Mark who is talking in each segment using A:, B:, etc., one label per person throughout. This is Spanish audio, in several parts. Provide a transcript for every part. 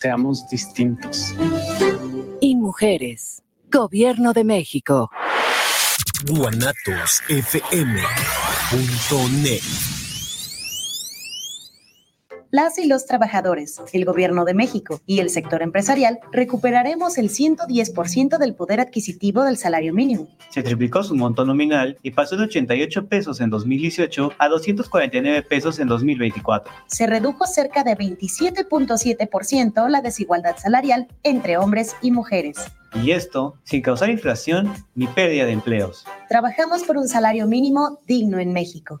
A: seamos distintos.
B: Y mujeres, Gobierno de México.
C: guanatosfm.net
D: las y los trabajadores, el gobierno de México y el sector empresarial recuperaremos el 110% del poder adquisitivo del salario mínimo.
E: Se triplicó su monto nominal y pasó de 88 pesos en 2018 a 249 pesos en 2024.
D: Se redujo cerca de 27.7% la desigualdad salarial entre hombres y mujeres.
E: Y esto sin causar inflación ni pérdida de empleos.
D: Trabajamos por un salario mínimo digno en México.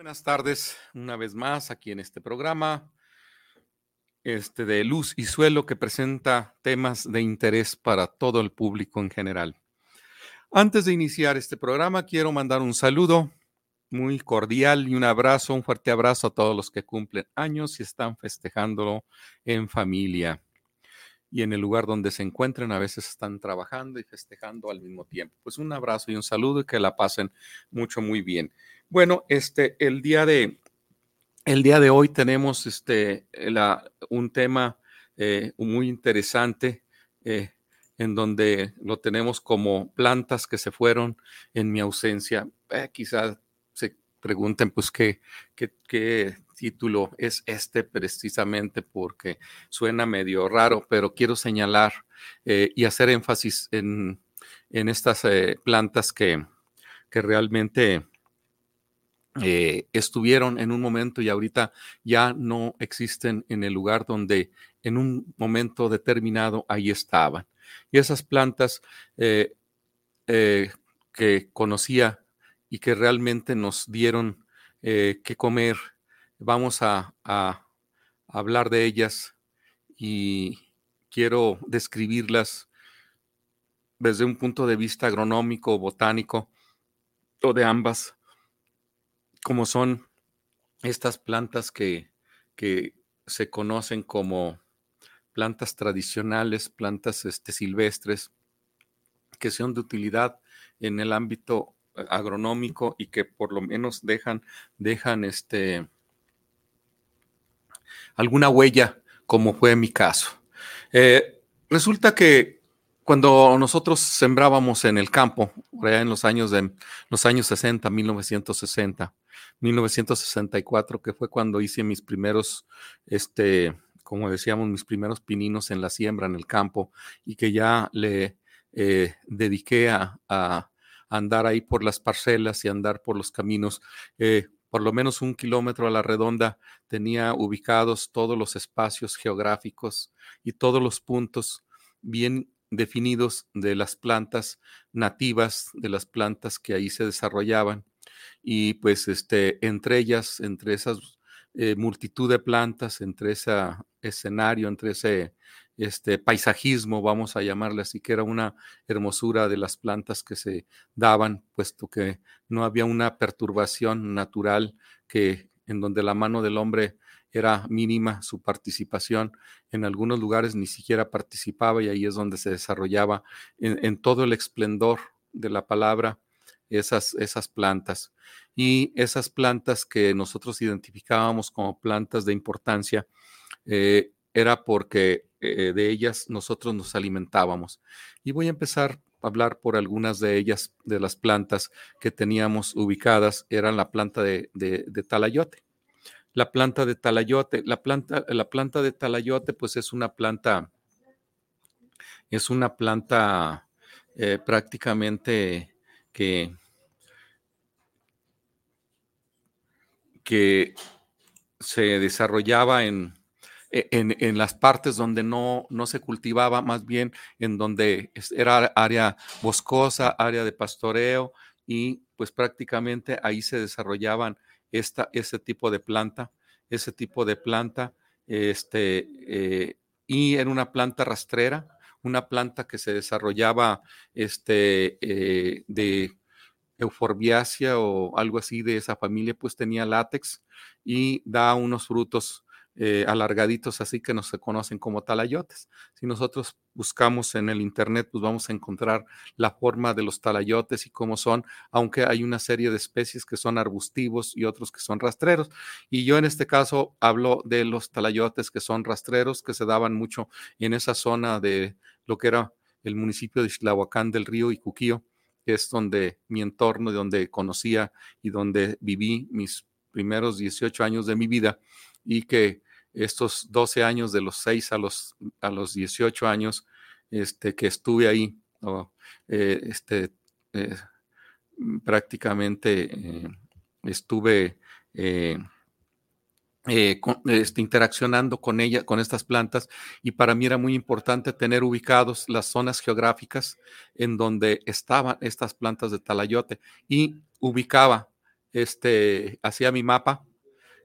F: Buenas tardes, una vez más aquí en este programa este de Luz y Suelo que presenta temas de interés para todo el público en general. Antes de iniciar este programa, quiero mandar un saludo muy cordial y un abrazo, un fuerte abrazo a todos los que cumplen años y están festejándolo en familia y en el lugar donde se encuentren. A veces están trabajando y festejando al mismo tiempo. Pues un abrazo y un saludo y que la pasen mucho, muy bien. Bueno, este, el día de, el día de hoy tenemos este, la, un tema eh, muy interesante eh, en donde lo tenemos como plantas que se fueron en mi ausencia. Eh, quizás se pregunten, pues, ¿qué, qué, qué título es este precisamente porque suena medio raro, pero quiero señalar y hacer énfasis en, en estas plantas que, que realmente eh, estuvieron en un momento y ahorita ya no existen en el lugar donde en un momento determinado ahí estaban. Y esas plantas eh, eh, que conocía y que realmente nos dieron que comer, vamos a, a hablar de ellas y quiero describirlas desde un punto de vista agronómico, botánico o de ambas como son estas plantas que, que se conocen como plantas tradicionales, plantas este, silvestres, que son de utilidad en el ámbito eh, agronómico y que por lo menos dejan, dejan este, alguna huella, como fue mi caso. Eh, resulta que cuando nosotros sembrábamos en el campo, en los años, de, los años 60, 1960, 1964, que fue cuando hice mis primeros, este, como decíamos, mis primeros pininos en la siembra, en el campo, y que ya le eh, dediqué a, andar ahí por las parcelas y andar por los caminos. Eh, por lo menos un kilómetro a la redonda tenía ubicados todos los espacios geográficos y todos los puntos bien definidos de las plantas nativas, de las plantas que ahí se desarrollaban. Y pues este, entre ellas, entre esas eh, multitud de plantas, entre ese escenario, entre ese este, paisajismo, vamos a llamarle así, que era una hermosura de las plantas que se daban, puesto que no había una perturbación natural que en donde la mano del hombre era mínima su participación. En algunos lugares ni siquiera participaba y ahí es donde se desarrollaba en, todo el esplendor de la palabra esas, esas plantas. Y esas plantas que nosotros identificábamos como plantas de importancia, eh, era porque eh, de ellas nosotros nos alimentábamos. Y voy a empezar a hablar por algunas de ellas, de las plantas que teníamos ubicadas. Eran la planta de, talayote la planta de talayote. La planta, la planta de talayote, pues es una planta, es una planta eh, prácticamente que, que se desarrollaba en, e, en, en, las partes donde no, no se cultivaba, más bien en donde era área boscosa, área de pastoreo, y pues prácticamente ahí se desarrollaban esta, ese tipo de planta, ese tipo de planta este, eh, y era una planta rastrera, una planta que se desarrollaba este, eh, de euforbiácea o algo así de esa familia, pues tenía látex y da unos frutos eh, alargaditos así que no se conocen como talayotes. Si nosotros buscamos en el internet, pues vamos a encontrar la forma de los talayotes y cómo son, aunque hay una serie de especies que son arbustivos y otros que son rastreros. Y yo en este caso hablo de los talayotes que son rastreros, que se daban mucho en esa zona de lo que era el municipio de Islahuacán del Río y Cuquío, es donde mi entorno, donde conocía y donde viví mis primeros 18 años de mi vida y que estos 12 años de los 6 a los, a los 18 años este, que estuve ahí, eh, este, eh, prácticamente eh, estuve este, interaccionando con ella, con estas plantas, y para mí era muy importante tener ubicados las zonas geográficas en donde estaban estas plantas de talayote y ubicaba, este, hacía mi mapa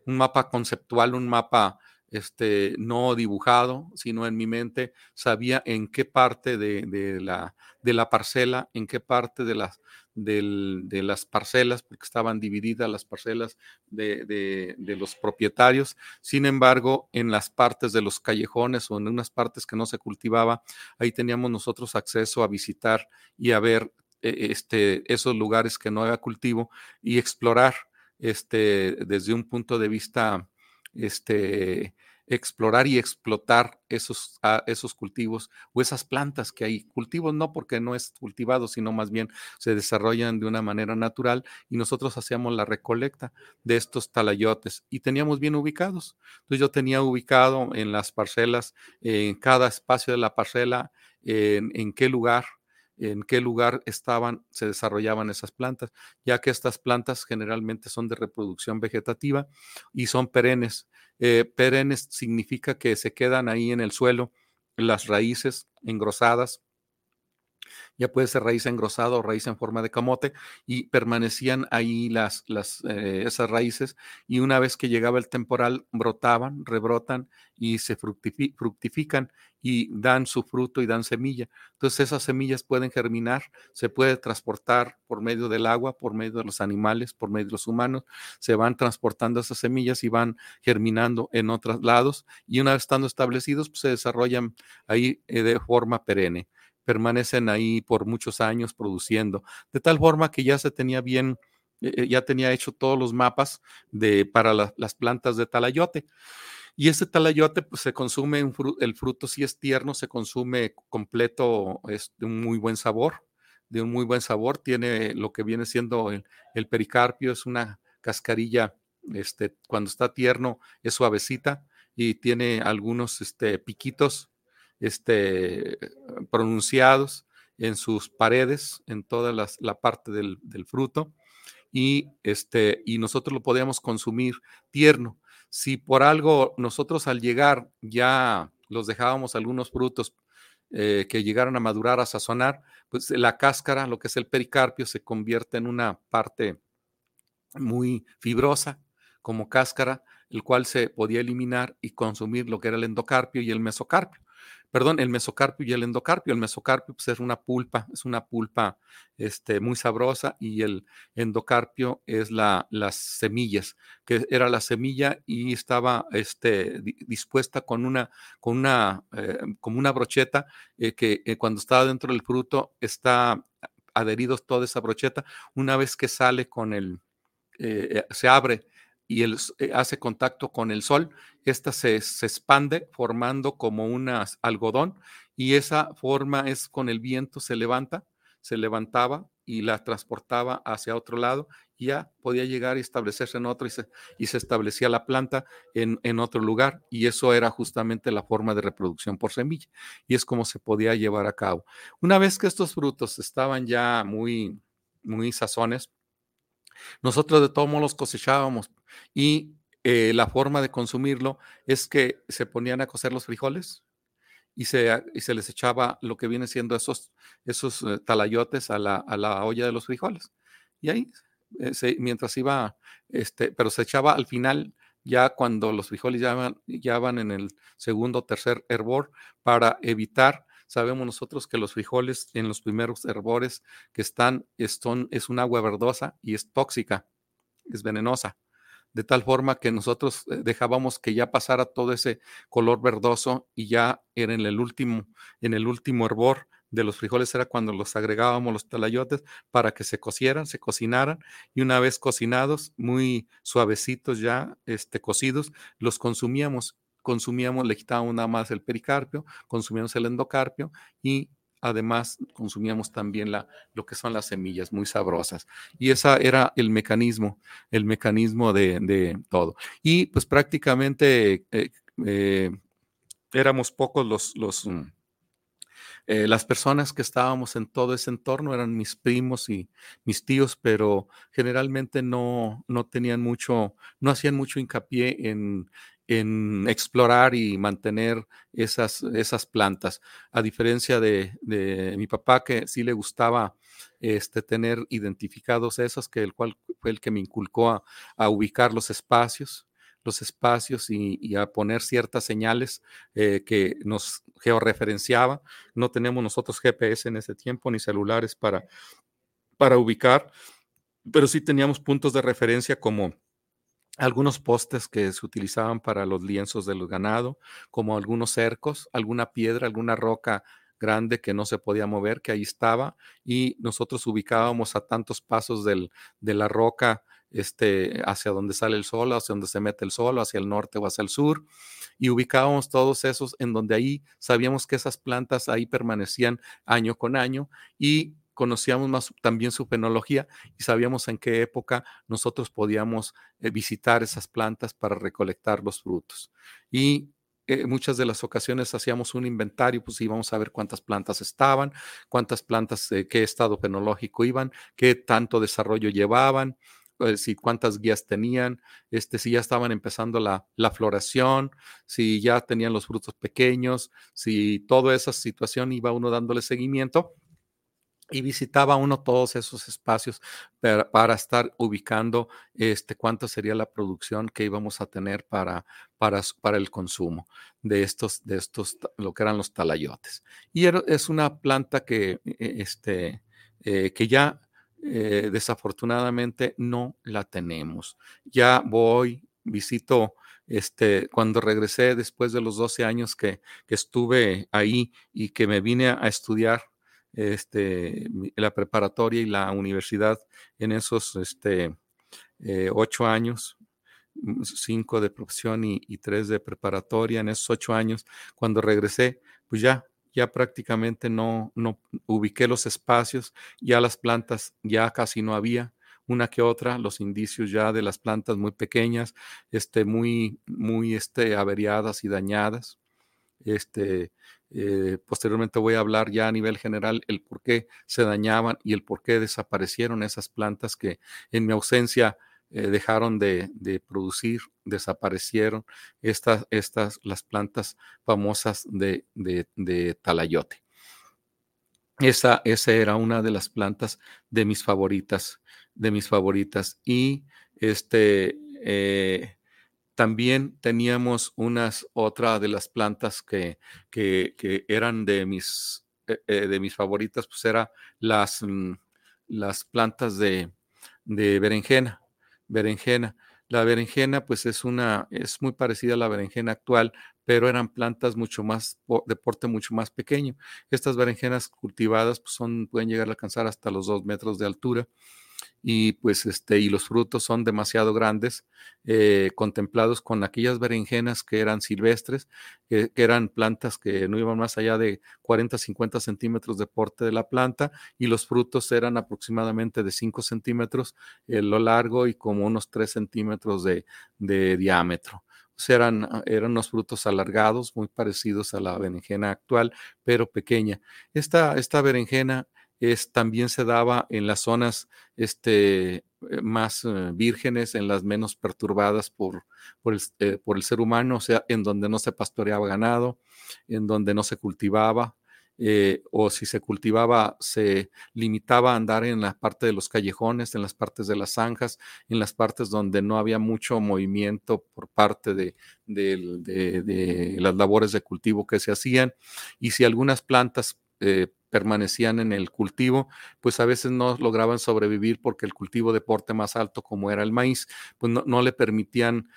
F: un mapa conceptual, un mapa este, no dibujado, sino en mi mente, sabía en qué parte de, la, de la, parcela, en qué parte de las, de las parcelas, porque estaban divididas las parcelas de, los propietarios. Sin embargo, en las partes de los callejones o en unas partes que no se cultivaba, ahí teníamos nosotros acceso a visitar y a ver eh, este, esos lugares que no había cultivo y explorar este, desde un punto de vista, este, explorar y explotar esos, ah, esos cultivos o esas plantas que hay. Cultivos no porque no es cultivado, sino más bien se desarrollan de una manera natural y nosotros hacíamos la recolecta de estos talayotes y teníamos bien ubicados. Entonces yo tenía ubicado en las parcelas, en cada espacio de la parcela, en, en qué lugar en qué lugar estaban, se desarrollaban esas plantas, ya que estas plantas generalmente son de reproducción vegetativa y son perennes. Eh, perennes significa que se quedan ahí en el suelo, las raíces engrosadas, ya puede ser raíz engrosada o raíz en forma de camote, y permanecían ahí las, las, eh, esas raíces, y una vez que llegaba el temporal, brotaban, rebrotan y se fructifican y dan su fruto y dan semilla. Entonces esas semillas pueden germinar, se puede transportar por medio del agua, por medio de los animales, por medio de los humanos, se van transportando esas semillas y van germinando en otros lados, y una vez estando establecidos, pues, se desarrollan ahí eh, de forma perenne permanecen ahí por muchos años produciendo, de tal forma que ya se tenía bien, eh, eh, ya tenía hecho todos los mapas de, para las plantas de talayote. Y ese talayote pues, se consume, el fruto si es tierno, se consume completo, es de un muy buen sabor, de un muy buen sabor, tiene lo que viene siendo el, pericarpio, es una cascarilla, este, cuando está tierno es suavecita y tiene algunos este, piquitos este, pronunciados en sus paredes, en toda la parte del, fruto, y, este, y nosotros lo podíamos consumir tierno. Si por algo nosotros al llegar ya los dejábamos algunos frutos eh, que llegaron a madurar, a sazonar, pues la cáscara, lo que es el pericarpio, se convierte en una parte muy fibrosa como cáscara, el cual se podía eliminar y consumir lo que era el endocarpio y el mesocarpio perdón, el mesocarpio y el endocarpio. El mesocarpio pues, es una pulpa, es una pulpa este, muy sabrosa y el endocarpio es la, las semillas, que era la semilla y estaba este, dispuesta con una, con una, eh, como una brocheta eh, que eh, cuando estaba dentro del fruto está adherido toda esa brocheta. Una vez que sale con el, se abre y él eh, hace contacto con el sol, esta se, expande formando como un algodón y esa forma es con el viento se levanta, se levantaba y la transportaba hacia otro lado y ya podía llegar y establecerse en otro y se, y se establecía la planta en, en, otro lugar y eso era justamente la forma de reproducción por semilla y es como se podía llevar a cabo. Una vez que estos frutos estaban ya muy, muy sazones, nosotros de todos modos cosechábamos y eh, la forma de consumirlo es que se ponían a cocer los frijoles y se, y se les echaba lo que viene siendo esos, esos eh, talayotes a la, a la, olla de los frijoles. Y ahí, eh, mientras iba, este, pero se echaba al final ya cuando los frijoles ya van, ya van en el segundo o tercer hervor para evitar Sabemos nosotros que los frijoles en los primeros herbores que están, es un agua verdosa y es tóxica, es venenosa. De tal forma que nosotros eh, dejábamos que ya pasara todo ese color verdoso y ya en el último, en el último hervor de los frijoles era cuando los agregábamos los talayotes para que se cocieran, se cocinaran y una vez cocinados, muy suavecitos ya, este, cocidos, los consumíamos, consumíamos, le quitábamos nada más el pericarpio, consumíamos el endocarpio y además consumíamos también la, lo que son las semillas muy sabrosas. Y ese era el mecanismo, el mecanismo de, todo. Y pues prácticamente eh, eh, éramos pocos los, los mm, eh, las personas que estábamos en todo ese entorno eran mis primos y mis tíos, pero generalmente no, no tenían mucho, no hacían mucho hincapié en, en explorar y mantener esas, esas plantas. A diferencia de, mi papá, que sí le gustaba este, tener identificados esos, que el cual fue el que me inculcó a, ubicar los espacios los espacios y, a poner ciertas señales eh, que nos georreferenciaba. No tenemos nosotros GPS en ese tiempo ni celulares para, para ubicar, pero sí teníamos puntos de referencia como algunos postes que se utilizaban para los lienzos del ganado, como algunos cercos, alguna piedra, alguna roca grande que no se podía mover, que ahí estaba, y nosotros ubicábamos a tantos pasos del, de la roca este, hacia donde sale el sol, hacia donde se mete el sol, hacia el norte o hacia el sur, y ubicábamos todos esos en donde ahí sabíamos que esas plantas ahí permanecían año con año y conocíamos más también su fenología y sabíamos en qué época nosotros podíamos eh, visitar esas plantas para recolectar los frutos. Y eh, muchas de las ocasiones hacíamos un inventario, pues íbamos a ver cuántas plantas estaban, cuántas plantas, eh, qué estado fenológico iban, qué tanto desarrollo llevaban, si cuántas guías tenían, este, si ya estaban empezando la, la, floración, si ya tenían los frutos pequeños, si toda esa situación iba uno dándole seguimiento y visitaba uno todos esos espacios para, estar ubicando este, cuánto sería la producción que íbamos a tener para, para, para, el consumo de estos, de estos, lo que eran los talayotes. Y es una planta que, e, este, eh, que ya eh, desafortunadamente no la tenemos. Ya voy, visito, este, cuando regresé después de los 12 años que, que estuve ahí y que me vine a estudiar este, la preparatoria y la universidad en esos este, eh, ocho años, mm, cinco de profesión y, tres de preparatoria, en esos ocho años, cuando regresé, pues ya, ya prácticamente no, no ubiqué los espacios, ya las plantas ya casi no había, una que otra, los indicios ya de las plantas muy pequeñas, este, muy, muy este, averiadas y dañadas. Este, eh, posteriormente voy a hablar ya a nivel general el por qué se dañaban y el por qué desaparecieron esas plantas que en mi ausencia eh, dejaron de, producir, desaparecieron estas, estas, las plantas famosas de, de, talayote. Esa, esa, era una de las plantas de mis favoritas, de mis favoritas. Y este, eh, también teníamos unas, otra de las plantas que, que, eran de mis, eh, eh, de mis favoritas, pues era las, mm, las plantas de, de berenjena, berenjena. La berenjena, pues es una, es muy parecida a la berenjena actual, pero eran plantas mucho más, de porte mucho más pequeño. Estas berenjenas cultivadas pues son, pueden llegar a alcanzar hasta los dos metros de altura y pues este y los frutos son demasiado grandes eh, contemplados con aquellas berenjenas que eran silvestres que, eran plantas que no iban más allá de 40 50 centímetros de porte de la planta y los frutos eran aproximadamente de 5 centímetros en lo largo y como unos 3 centímetros de, diámetro o sea, eran, eran unos frutos alargados, muy parecidos a la berenjena actual, pero pequeña. Esta, esta berenjena es, también se daba en las zonas este, eh, más eh, vírgenes, en las menos perturbadas por, por, el, eh, por, el, ser humano, o sea, en donde no se pastoreaba ganado, en donde no se cultivaba, o si se cultivaba, se limitaba a andar en la parte de los callejones, en las partes de las zanjas, en las partes donde no había mucho movimiento por parte de, de las labores de cultivo que se hacían. Y si algunas plantas eh, permanecían en el cultivo, pues a veces no lograban sobrevivir porque el cultivo de porte más alto, como era el maíz, pues no, le permitían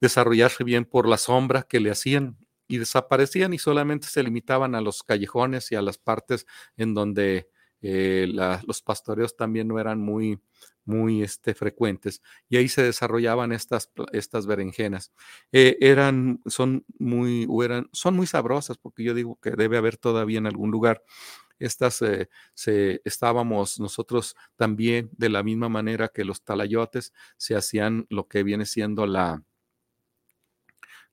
F: desarrollarse bien por la sombra que le hacían y desaparecían y solamente se limitaban a los callejones y a las partes en donde eh, los pastoreos también no eran muy, muy este, frecuentes y ahí se desarrollaban estas, estas berenjenas. Eh, eran, son muy, eran, son muy sabrosas porque yo digo que debe haber todavía en algún lugar. Estas eh, se, estábamos nosotros también de la misma manera que los talayotes se hacían lo que viene siendo la,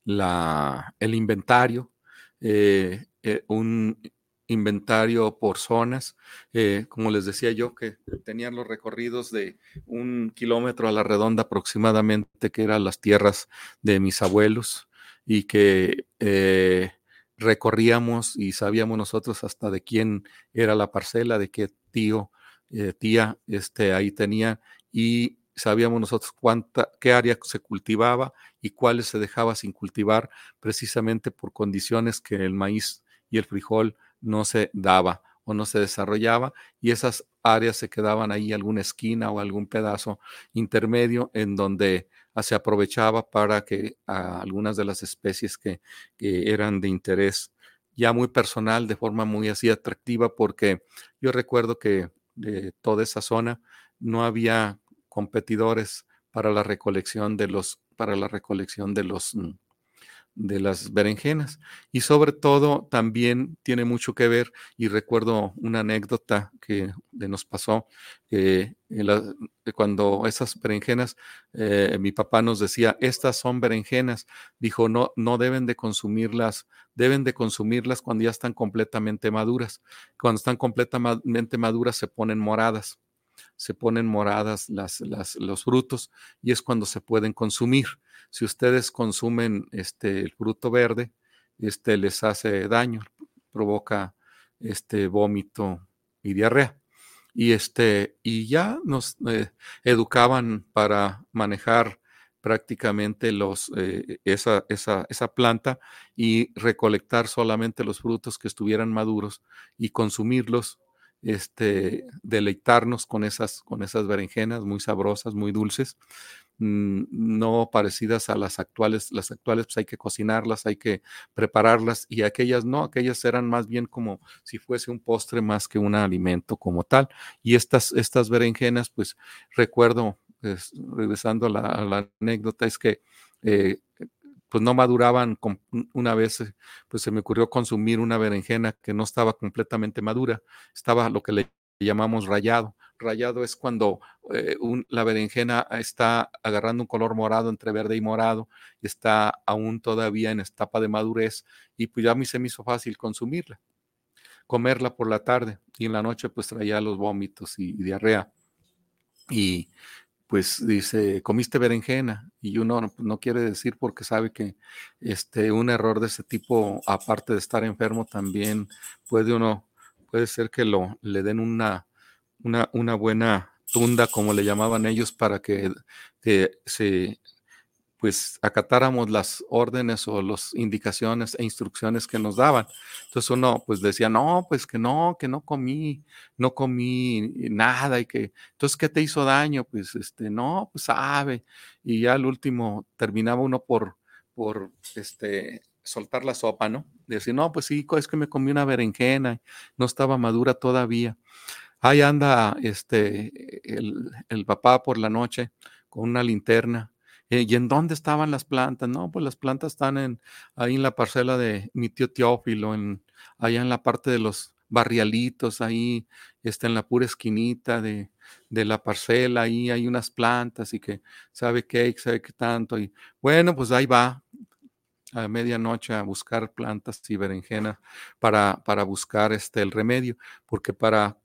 F: la, el inventario, eh, un inventario por zonas, eh, como les decía yo, que tenían los recorridos de un kilómetro a la redonda aproximadamente, que eran las tierras de mis abuelos, y que eh, recorríamos y sabíamos nosotros hasta de quién era la parcela, de qué tío, eh, tía, este, ahí tenía, y sabíamos nosotros cuánta, qué área se cultivaba y cuáles se dejaba sin cultivar, precisamente por condiciones que el maíz y el frijol no se daba o no se desarrollaba y esas áreas se quedaban ahí alguna esquina o algún pedazo intermedio en donde ah, se aprovechaba para que algunas de las especies que, eran de interés ya muy personal, de forma muy así atractiva, porque yo recuerdo que de toda esa zona no había competidores para la recolección de los para la recolección de los mm, de las berenjenas. Y sobre todo también tiene mucho que ver, y recuerdo una anécdota que nos pasó, eh, cuando esas berenjenas, eh, mi papá nos decía, estas son berenjenas, dijo, no, no deben de consumirlas, deben de consumirlas cuando ya están completamente maduras. Cuando están completamente maduras se ponen moradas se ponen moradas las, los frutos y es cuando se pueden consumir. Si ustedes consumen este, el fruto verde, este, les hace daño, provoca este, vómito y diarrea. Y, este, y ya nos eh, educaban para manejar prácticamente los, eh, esa, esa, esa, planta y recolectar solamente los frutos que estuvieran maduros y consumirlos este, deleitarnos con esas, con esas berenjenas muy sabrosas, muy dulces, no parecidas a las actuales. Las actuales pues hay que cocinarlas, hay que prepararlas y aquellas no, aquellas eran más bien como si fuese un postre más que un alimento como tal. Y estas, estas berenjenas, pues recuerdo, regresando a la, anécdota, es que eh, pues no maduraban una vez, eh, pues se me ocurrió consumir una berenjena que no estaba completamente madura, estaba lo que le llamamos rayado. Rayado es cuando eh, la berenjena está agarrando un color morado entre verde y morado, está aún todavía en etapa de madurez y pues ya a mí se me hizo fácil consumirla, comerla por la tarde y en la noche pues traía los vómitos y diarrea. Y pues dice, comiste berenjena y uno no, no, quiere decir porque sabe que este, un error de ese tipo, aparte de estar enfermo, también puede uno, puede ser que lo, le den una, una, una buena tunda, como le llamaban ellos, para que, que se pues acatáramos las órdenes o las indicaciones e instrucciones que nos daban. Entonces uno pues decía, no, pues que no, que no comí, no comí nada y que, entonces, ¿qué te hizo daño? Pues este, no, pues sabe. Y ya al último terminaba uno por, por, este, soltar la sopa, ¿no? Decir, no, pues sí, es que me comí una berenjena, no estaba madura todavía. Ahí anda este, el, papá por la noche con una linterna eh, ¿Y en dónde estaban las plantas? No, pues las plantas están en, ahí en la parcela de mi tío Teófilo, en, allá en la parte de los barrialitos, ahí está en la pura esquinita de, de la parcela, ahí hay unas plantas y que sabe qué, sabe qué tanto. Y bueno, pues ahí va a medianoche a buscar plantas y berenjena para, para buscar este, el remedio, porque para,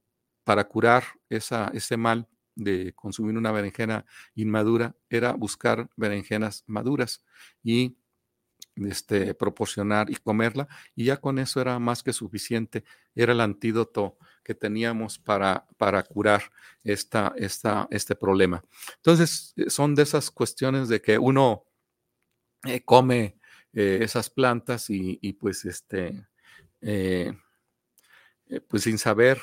F: para curar esa, ese mal de consumir una berenjena inmadura era buscar berenjenas maduras y este, proporcionar y comerla, y ya con eso era más que suficiente, era el antídoto que teníamos para, para curar esta, esta, este problema. Entonces, eh, son de esas cuestiones de que uno eh, come eh, esas plantas y, pues, este, pues sin saber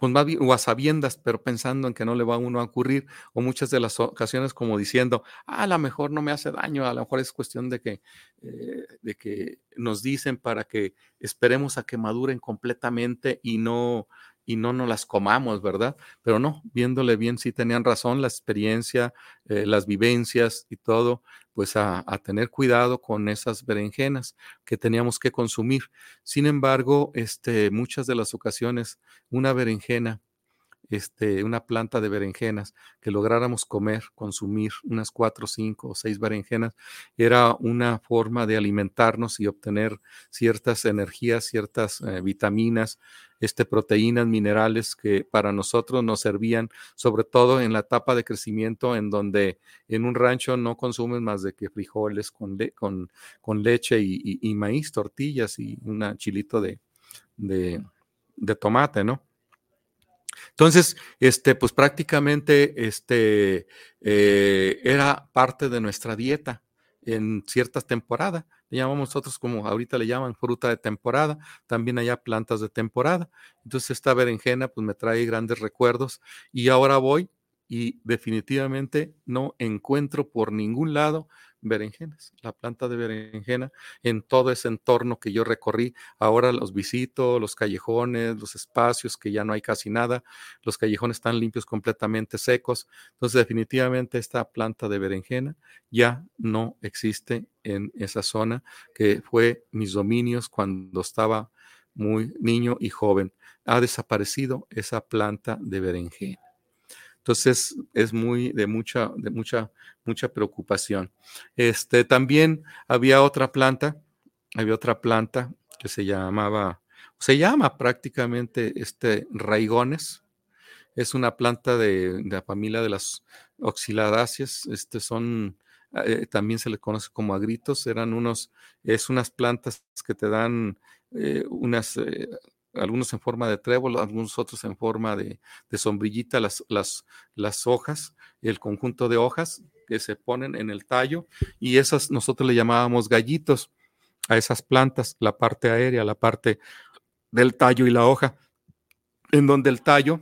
F: pues más bien, o a sabiendas, pero pensando en que no le va a uno a ocurrir, o muchas de las ocasiones como diciendo, ah, a lo mejor no me hace daño, a lo mejor es cuestión de que, eh, de que nos dicen para que esperemos a que maduren completamente y no, y no nos las comamos, ¿verdad? Pero no, viéndole bien, sí tenían razón, la experiencia, eh, las vivencias y todo, pues a, tener cuidado con esas berenjenas que teníamos que consumir. Sin embargo, este, muchas de las ocasiones, una berenjena este, una planta de berenjenas, que lográramos comer, consumir unas cuatro, cinco o seis berenjenas, era una forma de alimentarnos y obtener ciertas energías, ciertas eh, vitaminas, este, proteínas, minerales que para nosotros nos servían, sobre todo en la etapa de crecimiento, en donde en un rancho no consumen más de que frijoles con, con, con leche y, maíz, tortillas y un chilito de, de, de tomate, ¿no? Entonces, este, pues prácticamente este, eh, era parte de nuestra dieta en ciertas temporadas. Le llamamos nosotros como ahorita le llaman fruta de temporada, también hay plantas de temporada. Entonces esta berenjena pues me trae grandes recuerdos y ahora voy y definitivamente no encuentro por ningún lado berenjenas, la planta de berenjena en todo ese entorno que yo recorrí. Ahora los visito, los callejones, los espacios que ya no hay casi nada, los callejones están limpios, completamente secos. Entonces definitivamente esta planta de berenjena ya no existe en esa zona que fue mis dominios cuando estaba muy niño y joven. Ha desaparecido esa planta de berenjena. Entonces es muy de mucha, de mucha, mucha preocupación. Este, también había otra planta, había otra planta que se llamaba, se llama prácticamente este raigones. Es una planta de, la familia de las oxiladáceas. Este son, eh, también se le conoce como agritos. Eran unos, es unas plantas que te dan eh, unas eh, algunos en forma de trébol, algunos otros en forma de, sombrillita, las, las, las hojas, el conjunto de hojas que se ponen en el tallo y esas nosotros le llamábamos gallitos a esas plantas, la parte aérea, la parte del tallo y la hoja, en donde el tallo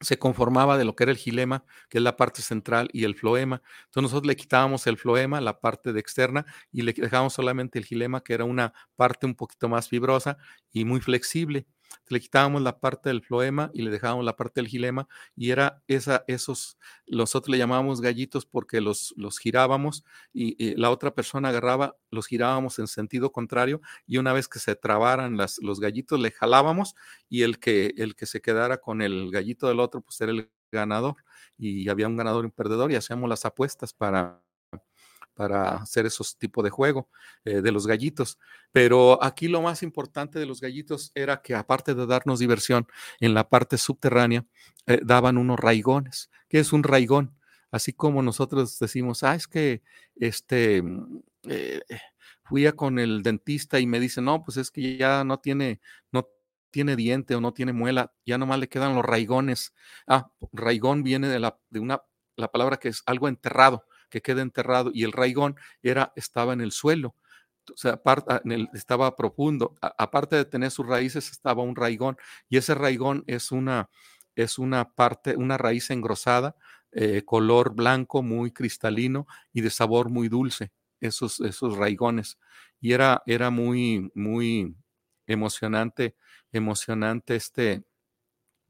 F: se conformaba de lo que era el gilema, que es la parte central, y el floema. Entonces nosotros le quitábamos el floema, la parte de externa, y le dejábamos solamente el gilema, que era una parte un poquito más fibrosa y muy flexible le quitábamos la parte del floema y le dejábamos la parte del gilema y era esa, esos, nosotros le llamábamos gallitos porque los, los girábamos y, la otra persona agarraba, los girábamos en sentido contrario y una vez que se trabaran las, los gallitos le jalábamos y el que, el que se quedara con el gallito del otro pues era el ganador y había un ganador y un perdedor y hacíamos las apuestas para para hacer esos tipos de juego eh, de los gallitos. Pero aquí lo más importante de los gallitos era que aparte de darnos diversión en la parte subterránea, eh, daban unos raigones. ¿Qué es un raigón? Así como nosotros decimos, ah, es que este, mm, eh, fui a con el dentista y me dice, no, pues es que ya no tiene, no tiene diente o no tiene muela, ya nomás le quedan los raigones. Ah, raigón viene de, la, de una, la palabra que es algo enterrado que queda enterrado y el raigón era, estaba en el suelo. O sea, ah, estaba profundo. aparte de tener sus raíces, estaba un raigón y ese raigón es una, es una parte, una raíz engrosada, eh, color blanco, muy cristalino y de sabor muy dulce, esos, esos raigones. Y era, era muy, muy emocionante, emocionante este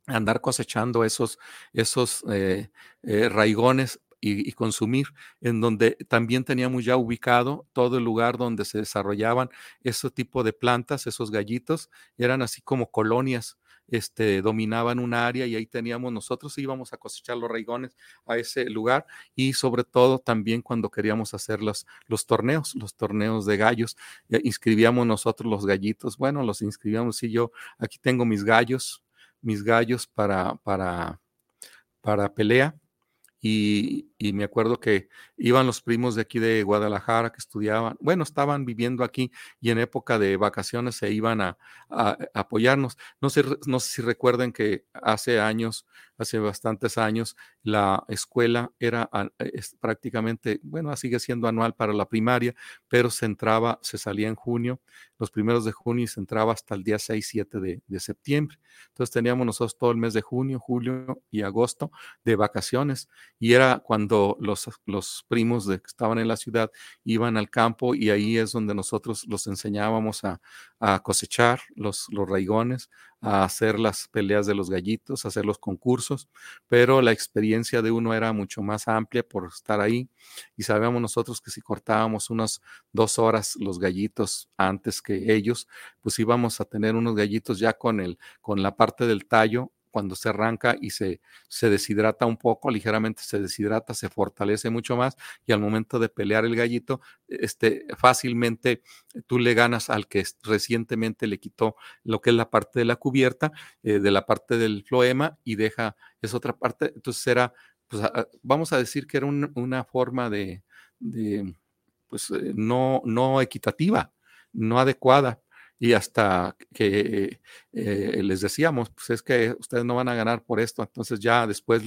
F: andar cosechando esos, esos eh, eh, raigones y, consumir, en donde también teníamos ya ubicado todo el lugar donde se desarrollaban ese tipo de plantas, esos gallitos, eran así como colonias, este, dominaban un área y ahí teníamos nosotros íbamos a cosechar los raigones a ese lugar y sobre todo también cuando queríamos hacer los, los torneos, los torneos de gallos, eh, inscribíamos nosotros los gallitos, bueno, los inscribíamos y yo aquí tengo mis gallos, mis gallos para, para, para pelea y, me acuerdo que iban los primos de aquí de Guadalajara que estudiaban, bueno, estaban viviendo aquí y en época de vacaciones se iban a, apoyarnos. No sé, no sé si recuerden que hace años, hace bastantes años, la escuela era prácticamente, bueno, sigue siendo anual para la primaria, pero se entraba, se salía en junio, los primeros de junio y se entraba hasta el día 6, 7 de, septiembre. Entonces teníamos nosotros todo el mes de junio, julio y agosto de vacaciones y era cuando los, los primos de, que estaban en la ciudad iban al campo y ahí es donde nosotros los enseñábamos a, cosechar los, los raigones, a hacer las peleas de los gallitos, a hacer los concursos, pero la experiencia de uno era mucho más amplia por estar ahí y sabíamos nosotros que si cortábamos unas dos horas los gallitos antes que ellos, pues íbamos a tener unos gallitos ya con, el, con la parte del tallo cuando se arranca y se, se deshidrata un poco, ligeramente se deshidrata, se fortalece mucho más y al momento de pelear el gallito, este, fácilmente tú le ganas al que recientemente le quitó lo que es la parte de la cubierta, eh, de la parte del floema y deja esa otra parte. Entonces era, pues vamos a decir que era una forma de, pues eh, no, no equitativa, no adecuada y hasta que eh, les decíamos, pues es que ustedes no van a ganar por esto, entonces ya después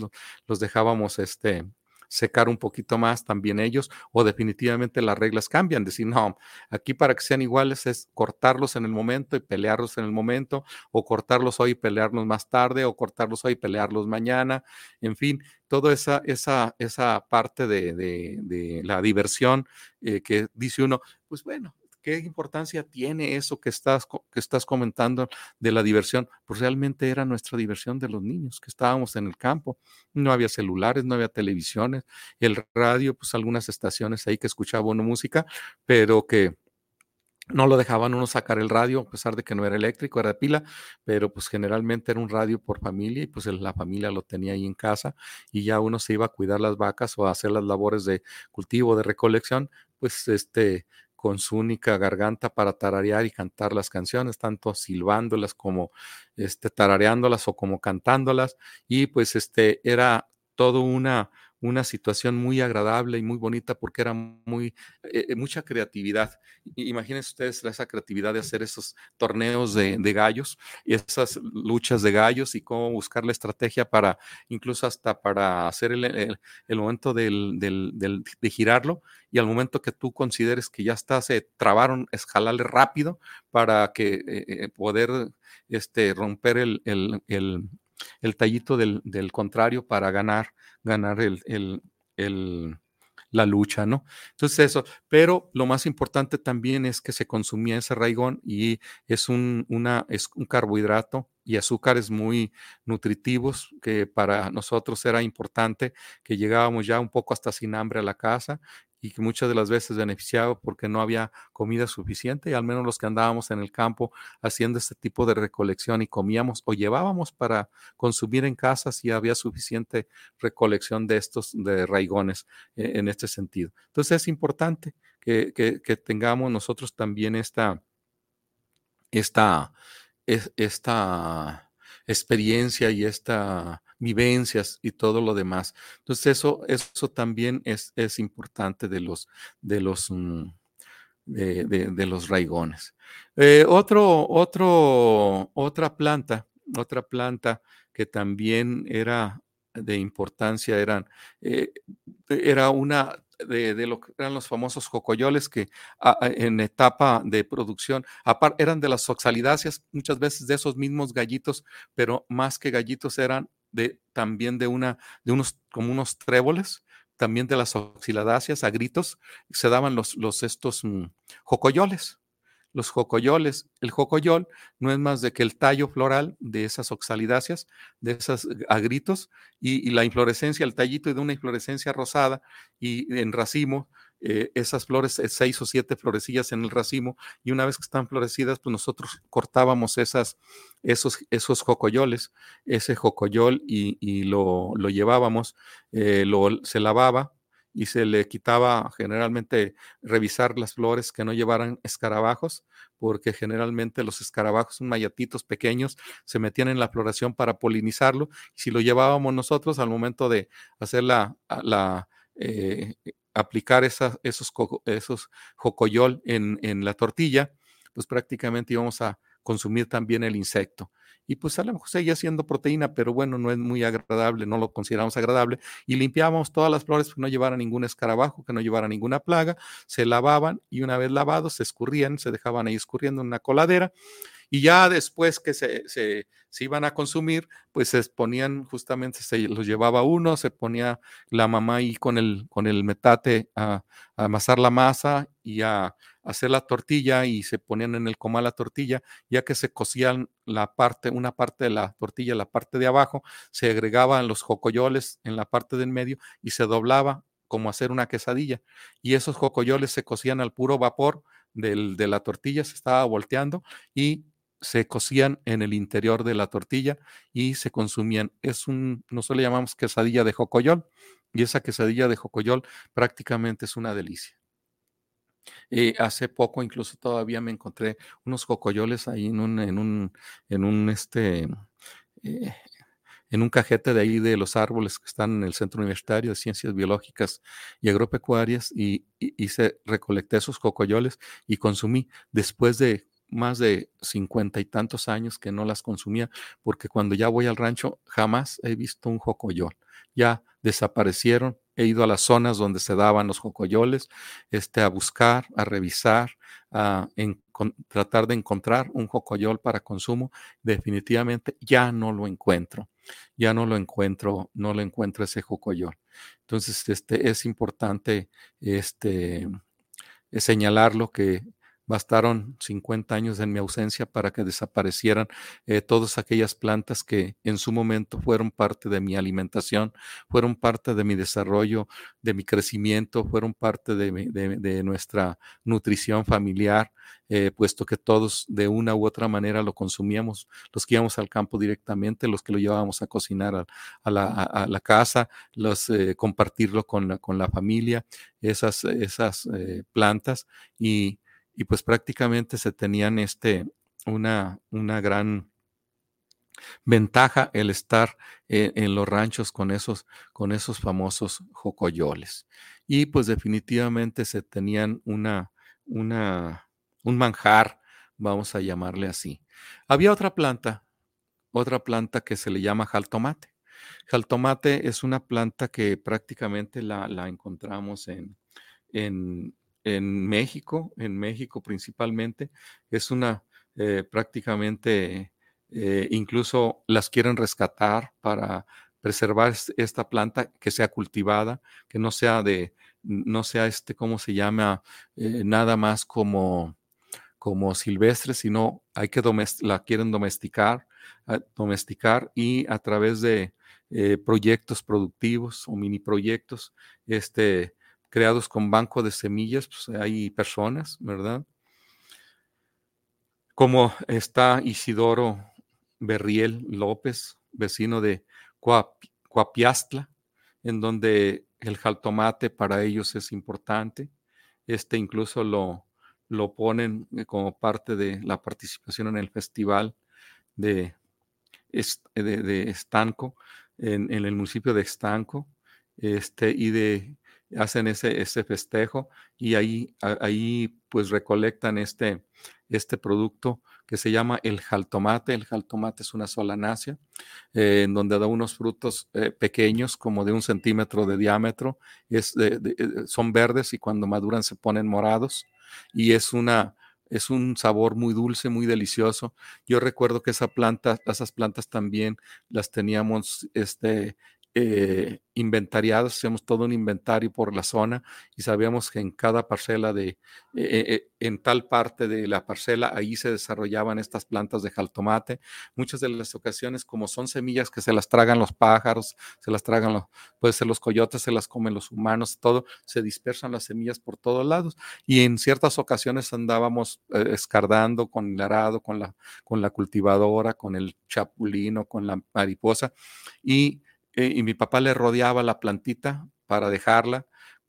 F: los dejábamos este, secar un poquito más también ellos, o definitivamente las reglas cambian, decir, no, aquí para que sean iguales es cortarlos en el momento y pelearlos en el momento, o cortarlos hoy y pelearlos más tarde, o cortarlos hoy y pelearlos mañana, en fin, toda esa, esa, esa parte de, la diversión eh, que dice uno, pues bueno, ¿Qué importancia tiene eso que estás, que estás comentando de la diversión? Pues realmente era nuestra diversión de los niños, que estábamos en el campo. No había celulares, no había televisiones, el radio, pues algunas estaciones ahí que escuchaba una música, pero que no lo dejaban uno sacar el radio, a pesar de que no era eléctrico, era de pila, pero pues generalmente era un radio por familia y pues la familia lo tenía ahí en casa y ya uno se iba a cuidar las vacas o a hacer las labores de cultivo, de recolección, pues este, con su única garganta para tararear y cantar las canciones, tanto silbándolas como este, tarareándolas o como cantándolas. Y pues este era todo una, una situación muy agradable y muy bonita porque era muy, eh, eh, mucha creatividad. Imagínense ustedes esa creatividad de hacer esos torneos de, gallos y esas luchas de gallos y cómo buscar la estrategia para, incluso hasta para hacer el, momento del, de girarlo y al momento que tú consideres que ya está, se trabaron, escalarle rápido para que eh, poder este, romper el, el tallito del, contrario para ganar, ganar el, la lucha, ¿no? Entonces eso, pero lo más importante también es que se consumía ese raigón y es un, una, es un carbohidrato y azúcares muy nutritivos que para nosotros era importante, que llegábamos ya un poco hasta sin hambre a la casa y que muchas de las veces beneficiaba porque no había comida suficiente y al menos los que andábamos en el campo haciendo este tipo de recolección y comíamos o llevábamos para consumir en casa si había suficiente recolección de estos de raigones eh, en este sentido. Entonces es importante que, que, tengamos nosotros también esta, esta, esta experiencia y esta vivencias y todo lo demás. Entonces eso, eso también es, es importante de los, de los, mm, de, los raigones. Eh, otro, otro, otra planta, otra planta que también era de importancia, eran, eh, era una de, lo que eran los famosos jocoyoles que en etapa de producción eran de las oxalidáceas, muchas veces de esos mismos gallitos, pero más que gallitos eran de, también de, una, de unos, como unos tréboles, también de las oxiladáceas a gritos, se daban los, los estos mm, jocoyoles. Los jocoyoles, el jocoyol no es más de que el tallo floral de esas oxalidáceas, de esas agritos, y, y la inflorescencia, el tallito de una inflorescencia rosada y en racimo, eh, esas flores, eh, seis o siete florecillas en el racimo, y una vez que están florecidas, pues nosotros cortábamos esas, esos, esos jocoyoles, ese jocoyol y, lo, llevábamos, eh, lo, se lavaba y se le quitaba generalmente revisar las flores que no llevaran escarabajos, porque generalmente los escarabajos son mayatitos pequeños, se metían en la floración para polinizarlo. Si lo llevábamos nosotros al momento de hacer la, la eh, aplicar esos, esos jocoyol en, en la tortilla, pues prácticamente íbamos a consumir también el insecto y pues a lo mejor seguía siendo proteína, pero bueno, no es muy agradable, no lo consideramos agradable. Y limpiábamos todas las flores que no llevara ningún escarabajo, que no llevara ninguna plaga, se lavaban y una vez lavados se escurrían, se dejaban ahí escurriendo en una coladera. Y ya después que se, se, se, iban a consumir, pues se ponían, justamente se los llevaba uno, se ponía la mamá ahí con el, con el metate a, amasar la masa y a hacer la tortilla y se ponían en el comal la tortilla, ya que se cocían la parte, una parte de la tortilla, la parte de abajo, se agregaban los jocoyoles en la parte del medio y se doblaba como hacer una quesadilla. Y esos jocoyoles se cocían al puro vapor del, de la tortilla, se estaba volteando y se cocían en el interior de la tortilla y se consumían. Es un, nosotros le llamamos quesadilla de jocoyol y esa quesadilla de jocoyol prácticamente es una delicia. Eh, hace poco incluso todavía me encontré unos cocoyoles ahí en un, en un, en un, este, eh, en un cajete de ahí de los árboles que están en el Centro Universitario de Ciencias Biológicas y Agropecuarias y, hice, recolecté esos cocoyoles y consumí después de más de cincuenta y tantos años que no las consumía, porque cuando ya voy al rancho jamás he visto un jocoyol. Ya desaparecieron, he ido a las zonas donde se daban los jocoyoles, este, a buscar, a revisar, a tratar de encontrar un jocoyol para consumo. Definitivamente ya no lo encuentro, ya no lo encuentro, no lo encuentro ese jocoyol. Entonces, este, es importante este, señalarlo que Bastaron 50 años en mi ausencia para que desaparecieran eh, todas aquellas plantas que en su momento fueron parte de mi alimentación, fueron parte de mi desarrollo, de mi crecimiento, fueron parte de, nuestra nutrición familiar, eh, puesto que todos de una u otra manera lo consumíamos, los que íbamos al campo directamente, los que lo llevábamos a cocinar a, la, casa, los eh, compartirlo con la, con la familia, esas, esas plantas y y pues prácticamente se tenían este, una, una gran ventaja el estar e, en, los ranchos con esos, con esos famosos jocoyoles. Y pues definitivamente se tenían una, una, un manjar, vamos a llamarle así. Había otra planta, otra planta que se le llama jaltomate. Jaltomate es una planta que prácticamente la, la encontramos en, en, en México, en México principalmente, es una eh, prácticamente, eh, incluso las quieren rescatar para preservar esta planta que sea cultivada, que no sea de, no sea este, ¿cómo se llama? Eh, nada más como, como silvestre, sino hay que la quieren domesticar, domesticar y a través de proyectos productivos o mini proyectos, este, creados con banco de semillas, pues hay personas, ¿verdad? Como está Isidoro Berriel López, vecino de Coapiastla, en donde el jaltomate para ellos es importante. Este incluso lo, lo ponen eh, como parte de la participación en el festival de, de, Estanco, en, en, el municipio de Estanco, este, y de hacen ese, ese festejo y ahí, ahí pues recolectan este, este producto que se llama el jaltomate. El jaltomate es una solanácea eh, en donde da unos frutos eh, pequeños como de un centímetro de diámetro. Es eh, son verdes y cuando maduran se ponen morados y es una... Es un sabor muy dulce, muy delicioso. Yo recuerdo que esa planta, esas plantas también las teníamos este, eh, inventariados, hacemos todo un inventario por la zona y sabíamos que en cada parcela de, eh, eh, en tal parte de la parcela, ahí se desarrollaban estas plantas de jaltomate. Muchas de las ocasiones, como son semillas que se las tragan los pájaros, se las tragan, los, puede los coyotes, se las comen los humanos, todo, se dispersan las semillas por todos lados. Y en ciertas ocasiones andábamos escardando con el arado, con la, con la cultivadora, con el chapulino, con la mariposa y eh, y mi papá le rodeaba la plantita para dejarla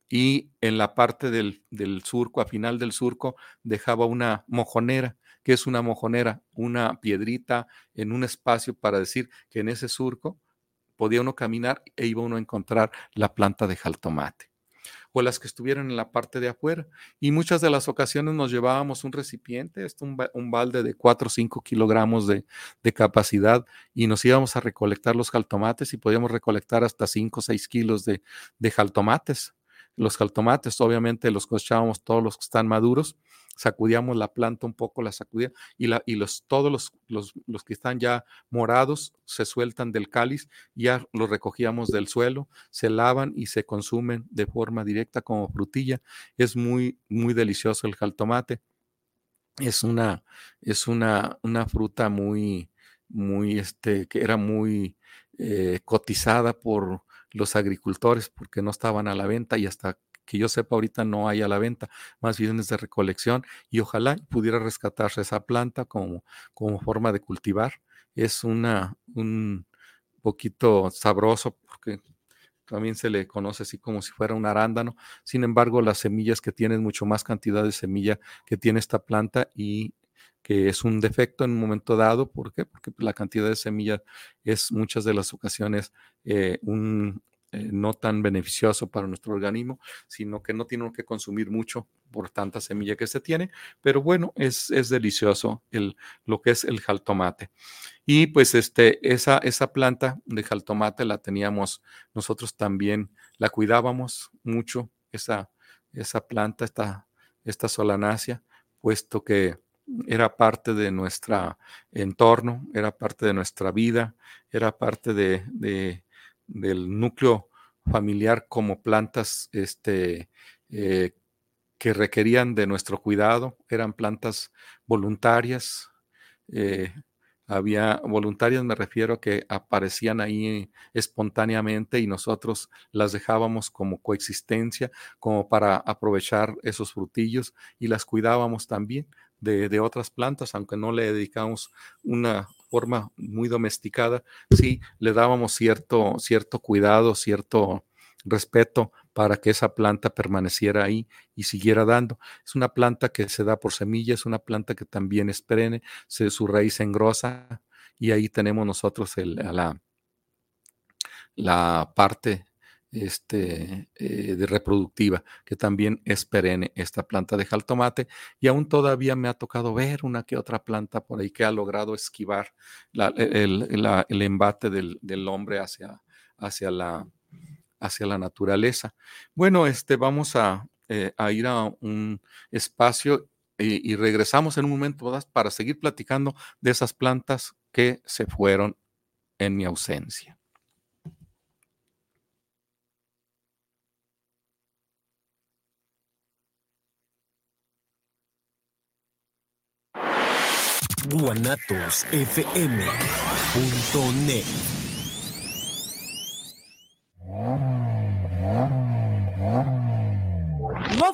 F: y en la parte del, del surco, a final del surco, dejaba una mojonera. que es una mojonera? Una piedrita en un espacio para decir que en ese surco podía uno caminar e iba uno a encontrar la planta de jaltomate o las que estuvieran en la parte de afuera. Y muchas de las ocasiones nos llevábamos un recipiente, esto, un, balde de 4 o 5 kilogramos de, capacidad y nos íbamos a recolectar los jaltomates y podíamos recolectar hasta 5 o 6 kilos de, de jaltomates. Los jaltomates, obviamente, los cosechábamos todos los que están maduros sacudíamos la planta un poco, la sacudía y, la, y los, todos los, los, los, que están ya morados se sueltan del cáliz, ya los recogíamos del suelo, se lavan y se consumen de forma directa como frutilla. Es muy, muy delicioso el jaltomate. Es una, es una, una fruta muy, muy, este, que era muy eh, cotizada por los agricultores porque no estaban a la venta y hasta que yo sepa ahorita no hay a la venta, más bien es de recolección y ojalá pudiera rescatarse esa planta como, como forma de cultivar. Es una, un poquito sabroso porque también se le conoce así como si fuera un arándano. Sin embargo, las semillas que tienen mucho más cantidad de semilla que tiene esta planta y que es un defecto en un momento dado. ¿Por qué? Porque la cantidad de semilla es muchas de las ocasiones eh, un, eh, no tan beneficioso para nuestro organismo, sino que no tiene que consumir mucho por tanta semilla que se tiene, pero bueno, es, es delicioso el, lo que es el jaltomate. Y pues este, esa, esa planta de jaltomate la teníamos nosotros también, la cuidábamos mucho, esa, esa planta, esta, esta solanácea, puesto que era parte de nuestro entorno, era parte de nuestra vida, era parte de, de del núcleo familiar como plantas este, eh, que requerían de nuestro cuidado, eran plantas voluntarias. Eh, había voluntarias, me refiero que aparecían ahí espontáneamente y nosotros las dejábamos como coexistencia, como para aprovechar esos frutillos y las cuidábamos también de, otras plantas, aunque no le dedicamos una forma muy domesticada, sí le dábamos cierto, cierto cuidado, cierto respeto para que esa planta permaneciera ahí y siguiera dando. Es una planta que se da por semillas, es una planta que también es perenne, su raíz engrosa y ahí tenemos nosotros el, la, la parte este, eh, de reproductiva, que también es perenne esta planta de jaltomate, y aún todavía me ha tocado ver una que otra planta por ahí que ha logrado esquivar el, embate del, hombre hacia, hacia, la, hacia la naturaleza. Bueno, este, vamos a, eh, ir a un espacio y, y regresamos en un momento para seguir platicando de esas plantas que se fueron en mi ausencia.
A: guanatosfm.net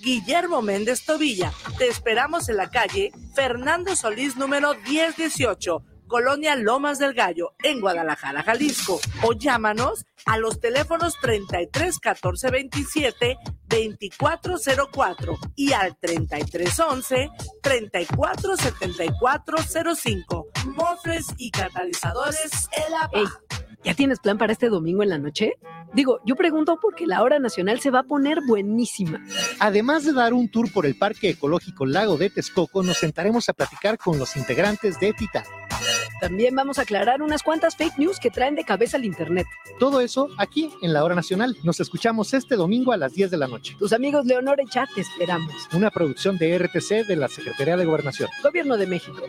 G: Guillermo Méndez Tobilla. Te esperamos en la calle Fernando Solís número 1018 Colonia Lomas del Gallo, en Guadalajara, Jalisco. O llámanos a los teléfonos 33 14 27 2404 y al 33 11 34 74 05. Mofres y catalizadores El
C: ¿Ya tienes plan para este domingo en la noche? Digo, yo pregunto porque la hora nacional se va a poner buenísima.
H: Además de dar un tour por el Parque Ecológico Lago de Texcoco, nos sentaremos a platicar con los integrantes de Tita.
C: También vamos a aclarar unas cuantas fake news que traen de cabeza al Internet.
H: Todo eso aquí en la hora nacional. Nos escuchamos este domingo a las 10 de la noche.
C: Tus amigos Leonor y Chat te esperamos.
H: Una producción de RTC de la Secretaría de Gobernación.
C: Gobierno de México.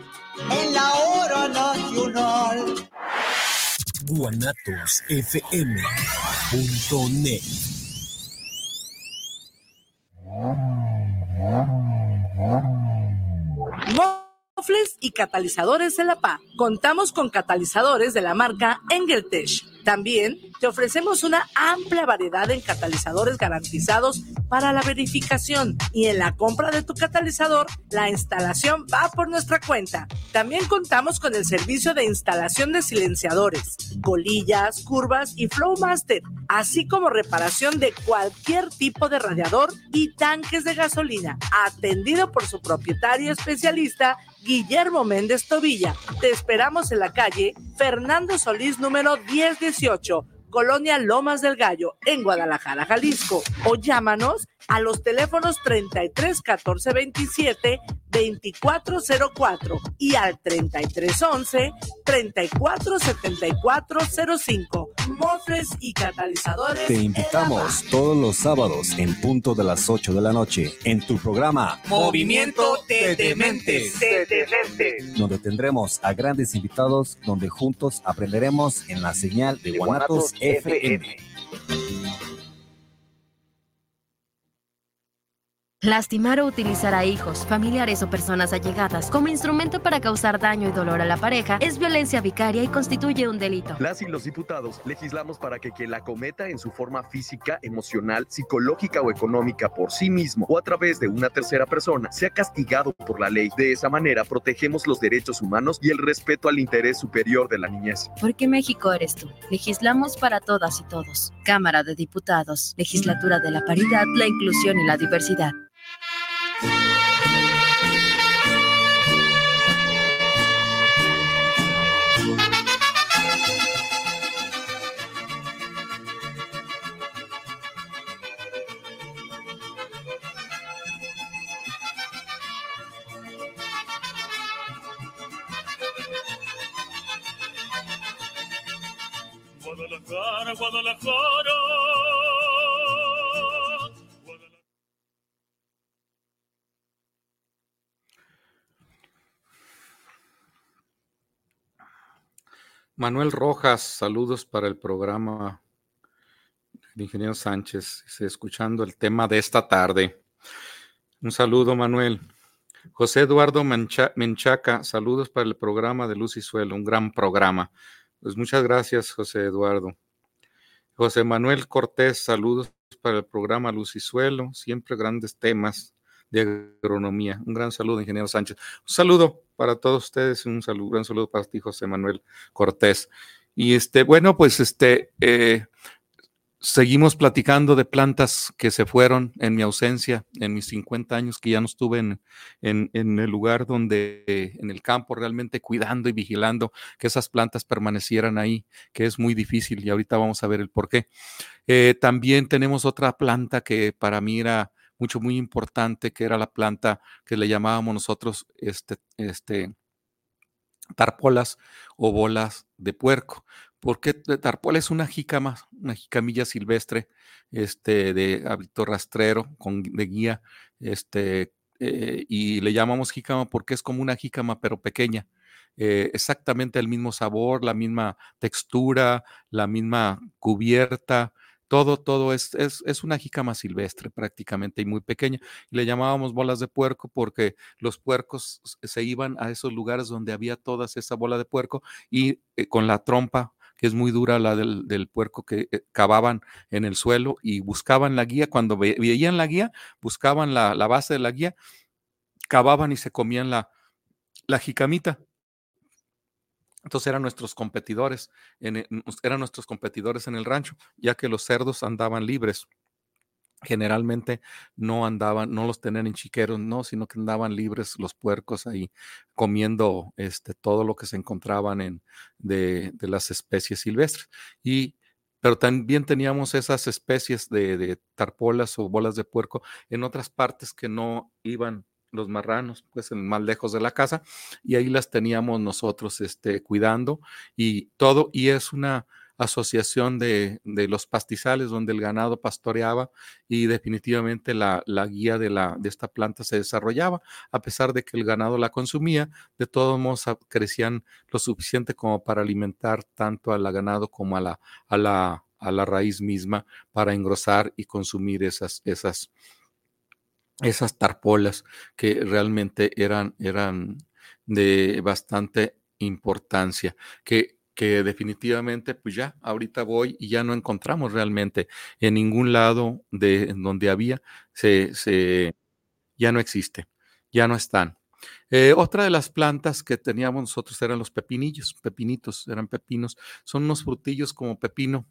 A: En la hora nacional guanatosfm.net.
G: Mofles y catalizadores de la PA. Contamos con catalizadores de la marca Engeltech también te ofrecemos una amplia variedad en catalizadores garantizados para la verificación y en la compra de tu catalizador, la instalación va por nuestra cuenta. También contamos con el servicio de instalación de silenciadores, colillas, curvas y Flowmaster, así como reparación de cualquier tipo de radiador y tanques de gasolina, atendido por su propietario especialista Guillermo Méndez Tobilla. Te esperamos en la calle Fernando Solís número 1018, Colonia Lomas del Gallo, en Guadalajara, Jalisco. O llámanos a los teléfonos 33 14 27 2404 y al 3311 347405. Mofres y catalizadores.
I: Te invitamos todos los sábados en punto de las 8 de la noche en tu programa
G: Movimiento de Dementes.
I: donde tendremos a grandes invitados donde juntos aprenderemos en la señal de Guanatos FM.
J: Lastimar o utilizar a hijos, familiares o personas allegadas como instrumento para causar daño y dolor a la pareja es violencia vicaria y constituye un delito.
K: Las y los diputados legislamos para que quien la cometa en su forma física, emocional, psicológica o económica por sí mismo o a través de una tercera persona sea castigado por la ley. De esa manera protegemos los derechos humanos y el respeto al interés superior de la niñez.
J: Porque México eres tú. Legislamos para todas y todos. Cámara de Diputados. Legislatura de la Paridad, la Inclusión y la Diversidad.
L: Yeah.
F: Manuel Rojas, saludos para el programa. El ingeniero Sánchez, escuchando el tema de esta tarde. Un saludo, Manuel. José Eduardo Menchaca, saludos para el programa de Luz y Suelo, un gran programa. Pues muchas gracias, José Eduardo. José Manuel Cortés, saludos para el programa Luz y Suelo, siempre grandes temas de agronomía. Un gran saludo, ingeniero Sánchez. Un saludo para todos ustedes, un saludo, gran saludo para ti, José Manuel Cortés. Y este, bueno, pues este, eh, seguimos platicando de plantas que se fueron en mi ausencia, en mis 50 años que ya no estuve en, en, el lugar donde, en el campo, realmente cuidando y vigilando que esas plantas permanecieran ahí, que es muy difícil y ahorita vamos a ver el por qué. Eh, también tenemos otra planta que para mí era mucho, muy importante, que era la planta que le llamábamos nosotros este, este, tarpolas o bolas de puerco. Porque tarpola es una jícama, una jicamilla silvestre, este, de hábito rastrero, con, de guía, este, eh, y le llamamos jícama porque es como una jícama, pero pequeña. Eh, exactamente el mismo sabor, la misma textura, la misma cubierta, todo, todo es, es, es, una jícama silvestre prácticamente y muy pequeña. Le llamábamos bolas de puerco porque los puercos se iban a esos lugares donde había todas esa bola de puerco y eh, con la trompa que es muy dura la del, del puerco que eh, cavaban en el suelo y buscaban la guía. Cuando ve, veían la guía, buscaban la, la, base de la guía, cavaban y se comían la, la jicamita. Entonces eran nuestros competidores, en, eran nuestros competidores en el rancho, ya que los cerdos andaban libres. Generalmente no andaban, no los tenían en chiqueros, no, sino que andaban libres los puercos ahí comiendo este, todo lo que se encontraban en, de, de las especies silvestres. Y pero también teníamos esas especies de, de, tarpolas o bolas de puerco en otras partes que no iban los marranos, pues en más lejos de la casa, y ahí las teníamos nosotros este, cuidando y todo, y es una asociación de, de, los pastizales donde el ganado pastoreaba y definitivamente la, la guía de, la, de esta planta se desarrollaba, a pesar de que el ganado la consumía, de todos modos crecían lo suficiente como para alimentar tanto al ganado como a la, a la, a la raíz misma para engrosar y consumir esas, esas, esas tarpolas que realmente eran, eran de bastante importancia, que, que definitivamente, pues ya, ahorita voy y ya no encontramos realmente en ningún lado de en donde había, se, se, ya no existe, ya no están. Eh, otra de las plantas que teníamos nosotros eran los pepinillos, pepinitos, eran pepinos, son unos frutillos como pepino,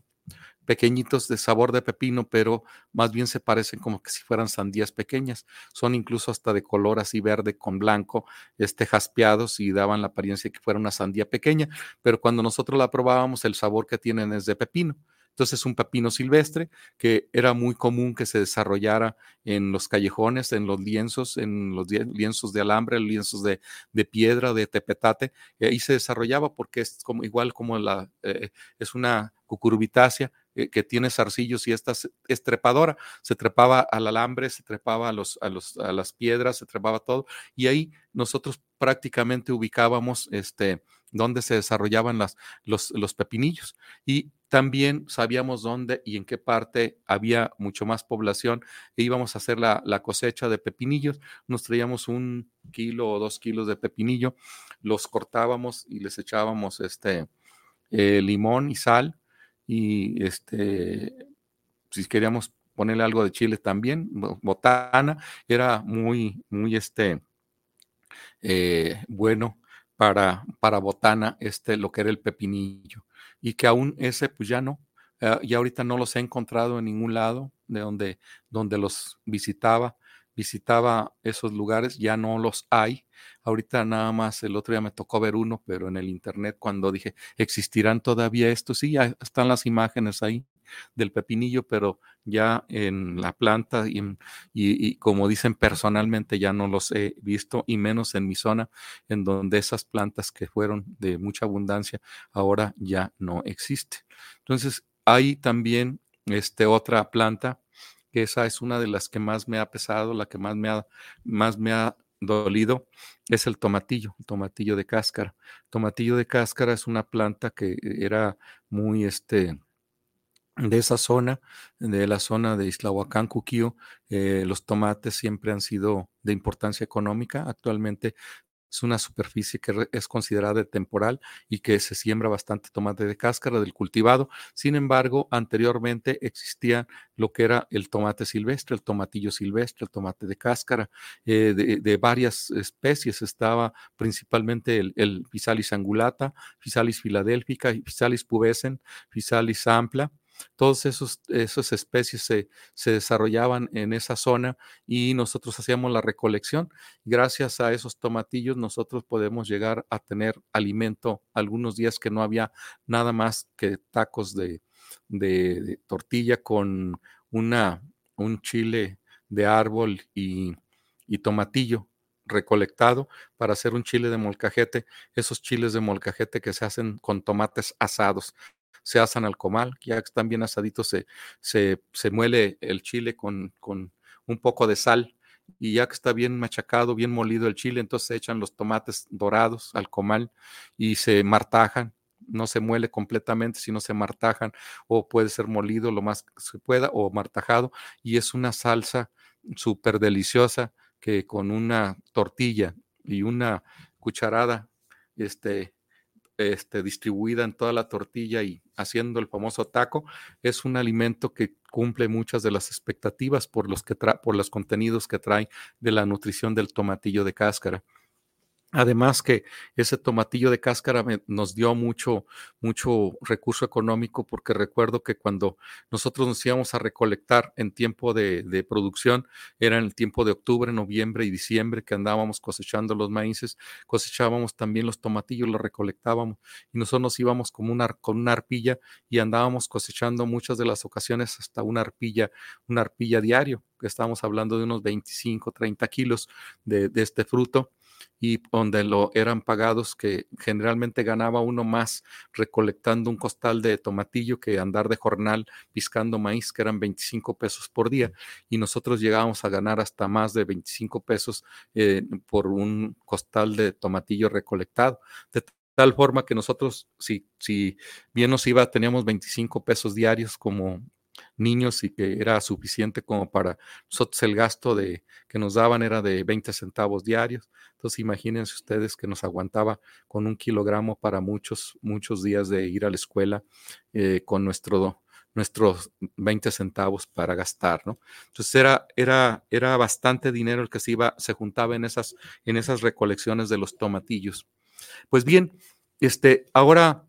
F: pequeñitos de sabor de pepino, pero más bien se parecen como que si fueran sandías pequeñas. Son incluso hasta de color así verde con blanco, este jaspeados y daban la apariencia de que fuera una sandía pequeña, pero cuando nosotros la probábamos el sabor que tienen es de pepino. Entonces, un pepino silvestre que era muy común que se desarrollara en los callejones, en los lienzos, en los lienzos de alambre, lienzos de, piedra, de tepetate, y ahí se desarrollaba porque es como igual como la, eh, es una cucurbitácea eh, que tiene zarcillos y esta es trepadora, se trepaba al alambre, se trepaba a, los, a, los, a las piedras, se trepaba todo, y ahí nosotros prácticamente ubicábamos este, donde se desarrollaban las, los, los pepinillos. Y también sabíamos dónde y en qué parte había mucho más población e íbamos a hacer la, la, cosecha de pepinillos. Nos traíamos un kilo o dos kilos de pepinillo, los cortábamos y les echábamos este eh, limón y sal y este, si queríamos ponerle algo de chile también, botana, era muy, muy este, eh, bueno para, para botana, este, lo que era el pepinillo y que aún ese pues ya no, uh, ya ahorita no los he encontrado en ningún lado de donde, donde los visitaba, visitaba esos lugares, ya no los hay. Ahorita nada más el otro día me tocó ver uno, pero en el internet cuando dije, ¿existirán todavía estos? Sí, ya están las imágenes ahí del pepinillo, pero ya en la planta y, como dicen personalmente ya no los he visto y menos en mi zona en donde esas plantas que fueron de mucha abundancia ahora ya no existen. Entonces hay también este, otra planta que esa es una de las que más me ha pesado, la que más me ha, más me ha dolido es el tomatillo, tomatillo de cáscara. Tomatillo de cáscara es una planta que era muy este de esa zona, de la zona de Islahuacán, Cuquío, eh, los tomates siempre han sido de importancia económica. Actualmente es una superficie que es considerada temporal y que se siembra bastante tomate de cáscara del cultivado. Sin embargo, anteriormente existía lo que era el tomate silvestre, el tomatillo silvestre, el tomate de cáscara, eh, de, varias especies. Estaba principalmente el, el Physalis angulata, Physalis philadelphica, Physalis pubescens, Physalis ampla todas esas especies se, se, desarrollaban en esa zona y nosotros hacíamos la recolección. Gracias a esos tomatillos nosotros podemos llegar a tener alimento algunos días que no había nada más que tacos de, de, de tortilla con una, un chile de árbol y, y tomatillo recolectado para hacer un chile de molcajete, esos chiles de molcajete que se hacen con tomates asados se asan al comal, ya que están bien asaditos, se, se, se muele el chile con, con un poco de sal y ya que está bien machacado, bien molido el chile, entonces se echan los tomates dorados al comal y se martajan. No se muele completamente, sino se martajan o puede ser molido lo más que se pueda o martajado y es una salsa súper deliciosa que con una tortilla y una cucharada este, este, distribuida en toda la tortilla y haciendo el famoso taco, es un alimento que cumple muchas de las expectativas por los, que por los contenidos que trae de la nutrición del tomatillo de cáscara. Además que ese tomatillo de cáscara me, nos dio mucho, mucho recurso económico porque recuerdo que cuando nosotros nos íbamos a recolectar en tiempo de, producción, era en el tiempo de octubre, noviembre y diciembre que andábamos cosechando los maíces, cosechábamos también los tomatillos, los recolectábamos y nosotros nos íbamos como una, con una arpilla y andábamos cosechando muchas de las ocasiones hasta una arpilla, una arpilla diario, que estábamos hablando de unos 25, 30 kilos de este fruto y donde lo eran pagados que generalmente ganaba uno más recolectando un costal de tomatillo que andar de jornal piscando maíz que eran 25 pesos por día. Y nosotros llegábamos a ganar hasta más de 25 pesos eh, por un costal de tomatillo recolectado. De tal forma que nosotros si, si bien nos iba teníamos 25 pesos diarios como niños y que era suficiente como para nosotros el gasto de, que nos daban era de 20 centavos diarios. Entonces imagínense ustedes que nos aguantaba con un kilogramo para muchos, muchos días de ir a la escuela eh, con nuestro, nuestros 20 centavos para gastar, ¿no? Entonces era, era, era bastante dinero el que se iba, se juntaba en esas, en esas recolecciones de los tomatillos. Pues bien, este, ahora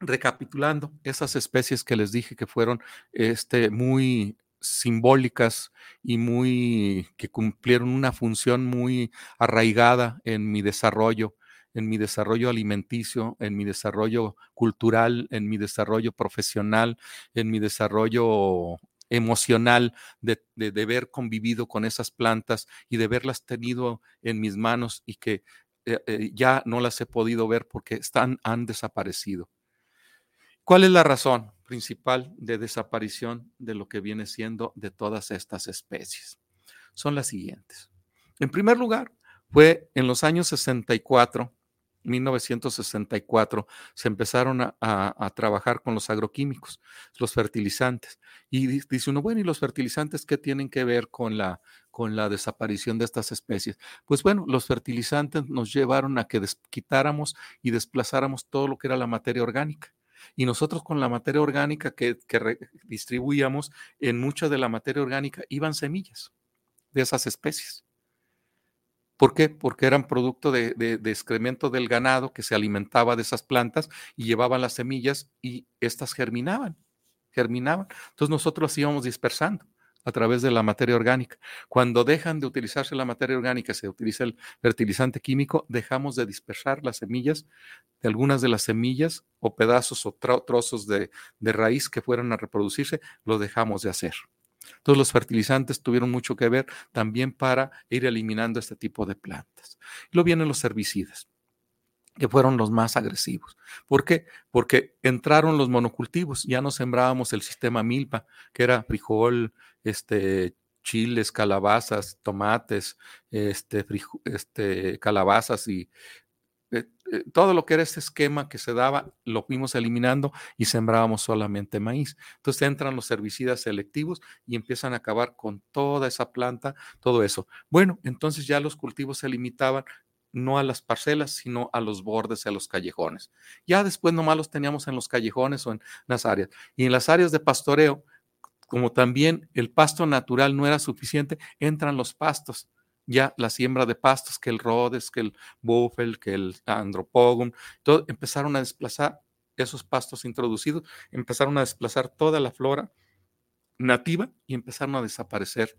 F: recapitulando esas especies que les dije que fueron este, muy simbólicas y muy que cumplieron una función muy arraigada en mi desarrollo, en mi desarrollo alimenticio, en mi desarrollo cultural, en mi desarrollo profesional, en mi desarrollo emocional de, de, haber convivido con esas plantas y de haberlas tenido en mis manos y que eh, eh, ya no las he podido ver porque están, han desaparecido. ¿Cuál es la razón principal de desaparición de lo que viene siendo de todas estas especies? Son las siguientes. En primer lugar, fue en los años 64, 1964, se empezaron a, trabajar con los agroquímicos, los fertilizantes. Y dice uno, bueno, ¿y los fertilizantes qué tienen que ver con la, con la desaparición de estas especies? Pues bueno, los fertilizantes nos llevaron a que quitáramos y desplazáramos todo lo que era la materia orgánica. Y nosotros con la materia orgánica que, que distribuíamos, en mucha de la materia orgánica iban semillas de esas especies. ¿Por qué? Porque eran producto de, de, excremento del ganado que se alimentaba de esas plantas y llevaban las semillas y estas germinaban, germinaban. Entonces nosotros las íbamos dispersando a través de la materia orgánica. Cuando dejan de utilizarse la materia orgánica, se utiliza el fertilizante químico, dejamos de dispersar las semillas de algunas de las semillas o pedazos o trozos de, raíz que fueran a reproducirse, lo dejamos de hacer. Entonces los fertilizantes tuvieron mucho que ver también para ir eliminando este tipo de plantas. Luego vienen los herbicidas que fueron los más agresivos. ¿Por qué? Porque entraron los monocultivos, ya no sembrábamos el sistema milpa, que era frijol, este, chiles, calabazas, tomates, este, este, calabazas y eh, eh, todo lo que era este esquema que se daba, lo fuimos eliminando y sembrábamos solamente maíz. Entonces entran los herbicidas selectivos y empiezan a acabar con toda esa planta, todo eso. Bueno, entonces ya los cultivos se limitaban no a las parcelas, sino a los bordes, a los callejones. Ya después nomás los teníamos en los callejones o en las áreas. Y en las áreas de pastoreo, como también el pasto natural no era suficiente, entran los pastos ya la siembra de pastos, que el Rhodes, que el Buffel, que el Andropogum, todo, empezaron a desplazar esos pastos introducidos, empezaron a desplazar toda la flora nativa y empezaron a desaparecer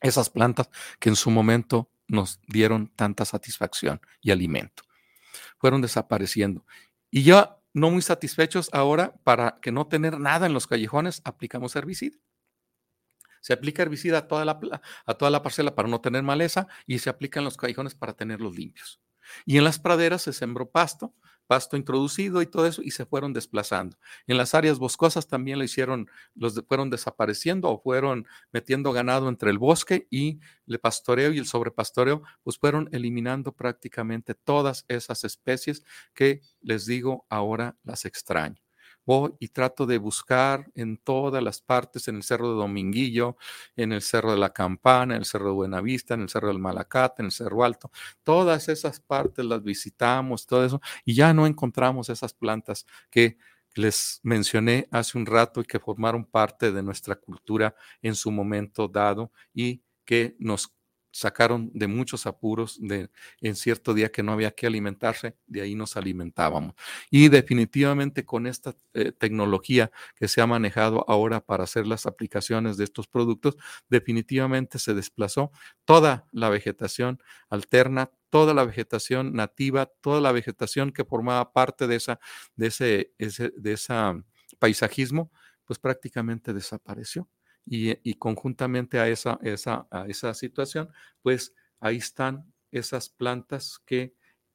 F: esas plantas que en su momento nos dieron tanta satisfacción y alimento. Fueron desapareciendo. Y ya no muy satisfechos ahora, para que no tener nada en los callejones, aplicamos herbicida. Se aplica herbicida a toda, la, a toda la parcela para no tener maleza y se aplica en los callejones para tenerlos limpios. Y en las praderas se sembró pasto, pasto introducido y todo eso, y se fueron desplazando. En las áreas boscosas también lo hicieron, los fueron desapareciendo o fueron metiendo ganado entre el bosque y el pastoreo y el sobrepastoreo, pues fueron eliminando prácticamente todas esas especies que les digo ahora las extraño voy y trato de buscar en todas las partes, en el Cerro de Dominguillo, en el Cerro de la Campana, en el Cerro de Buenavista, en el Cerro del Malacate, en el Cerro Alto. Todas esas partes las visitamos, todo eso, y ya no encontramos esas plantas que les mencioné hace un rato y que formaron parte de nuestra cultura en su momento dado y que nos sacaron de muchos apuros de, en cierto día que no había que alimentarse, de ahí nos alimentábamos. Y definitivamente con esta eh, tecnología que se ha manejado ahora para hacer las aplicaciones de estos productos, definitivamente se desplazó toda la vegetación alterna, toda la vegetación nativa, toda la vegetación que formaba parte de esa, de ese, de esa paisajismo, pues prácticamente desapareció y, conjuntamente a esa, esa, a esa situación, pues ahí están esas plantas que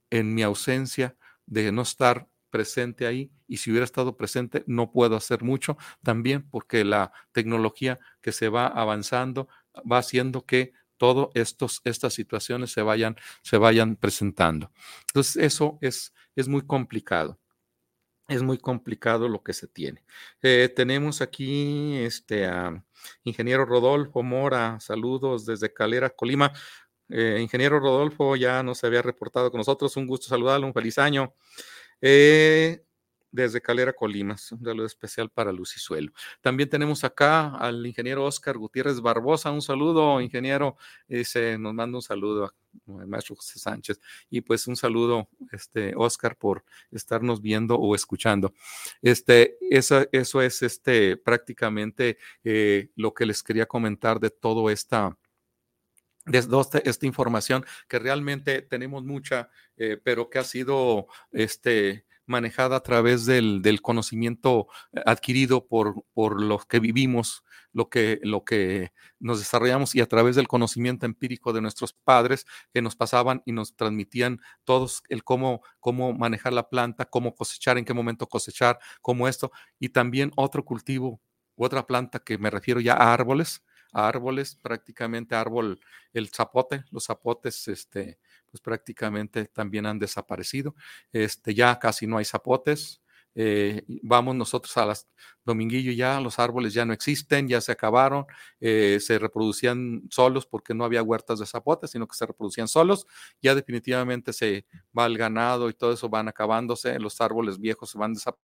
F: en mi ausencia de no estar presente ahí y si hubiera estado presente no puedo hacer mucho también porque la tecnología que se va avanzando va haciendo que todas estas situaciones se vayan, se vayan presentando. Entonces eso es, es muy complicado. Es muy complicado lo que se tiene. Eh, tenemos aquí este, a ingeniero Rodolfo Mora, saludos desde Calera, Colima. Eh, ingeniero Rodolfo ya nos había reportado con nosotros, un gusto saludarlo, un feliz año. Eh, desde Calera, Colima. Un saludo especial para Lucisuelo. También tenemos acá al ingeniero Oscar Gutiérrez Barbosa. Un saludo, ingeniero. Dice, nos manda un saludo al maestro José Sánchez. Y pues un saludo, este, Oscar, por estarnos viendo o escuchando. Este, eso, eso es este, prácticamente eh, lo que les quería comentar de todo esta de esta información que realmente tenemos mucha, eh, pero que ha sido este, manejada a través del, conocimiento eh, adquirido por, por los que vivimos, lo que, lo que nos desarrollamos y a través del conocimiento empírico de nuestros padres que nos pasaban y nos transmitían todos el cómo, cómo manejar la planta, cómo cosechar, en qué momento cosechar, cómo esto, y también otro cultivo, otra planta que me refiero ya a árboles, a árboles, prácticamente árbol, el zapote, los zapotes, este, pues prácticamente también han desaparecido. Este, ya casi no hay zapotes. Eh, vamos nosotros a las Dominguillo ya, los árboles ya no existen, ya se acabaron, eh, se reproducían solos porque no había huertas de zapotes, sino que se reproducían solos. Ya definitivamente se va el ganado y todo eso van acabándose, los árboles viejos se van desapareciendo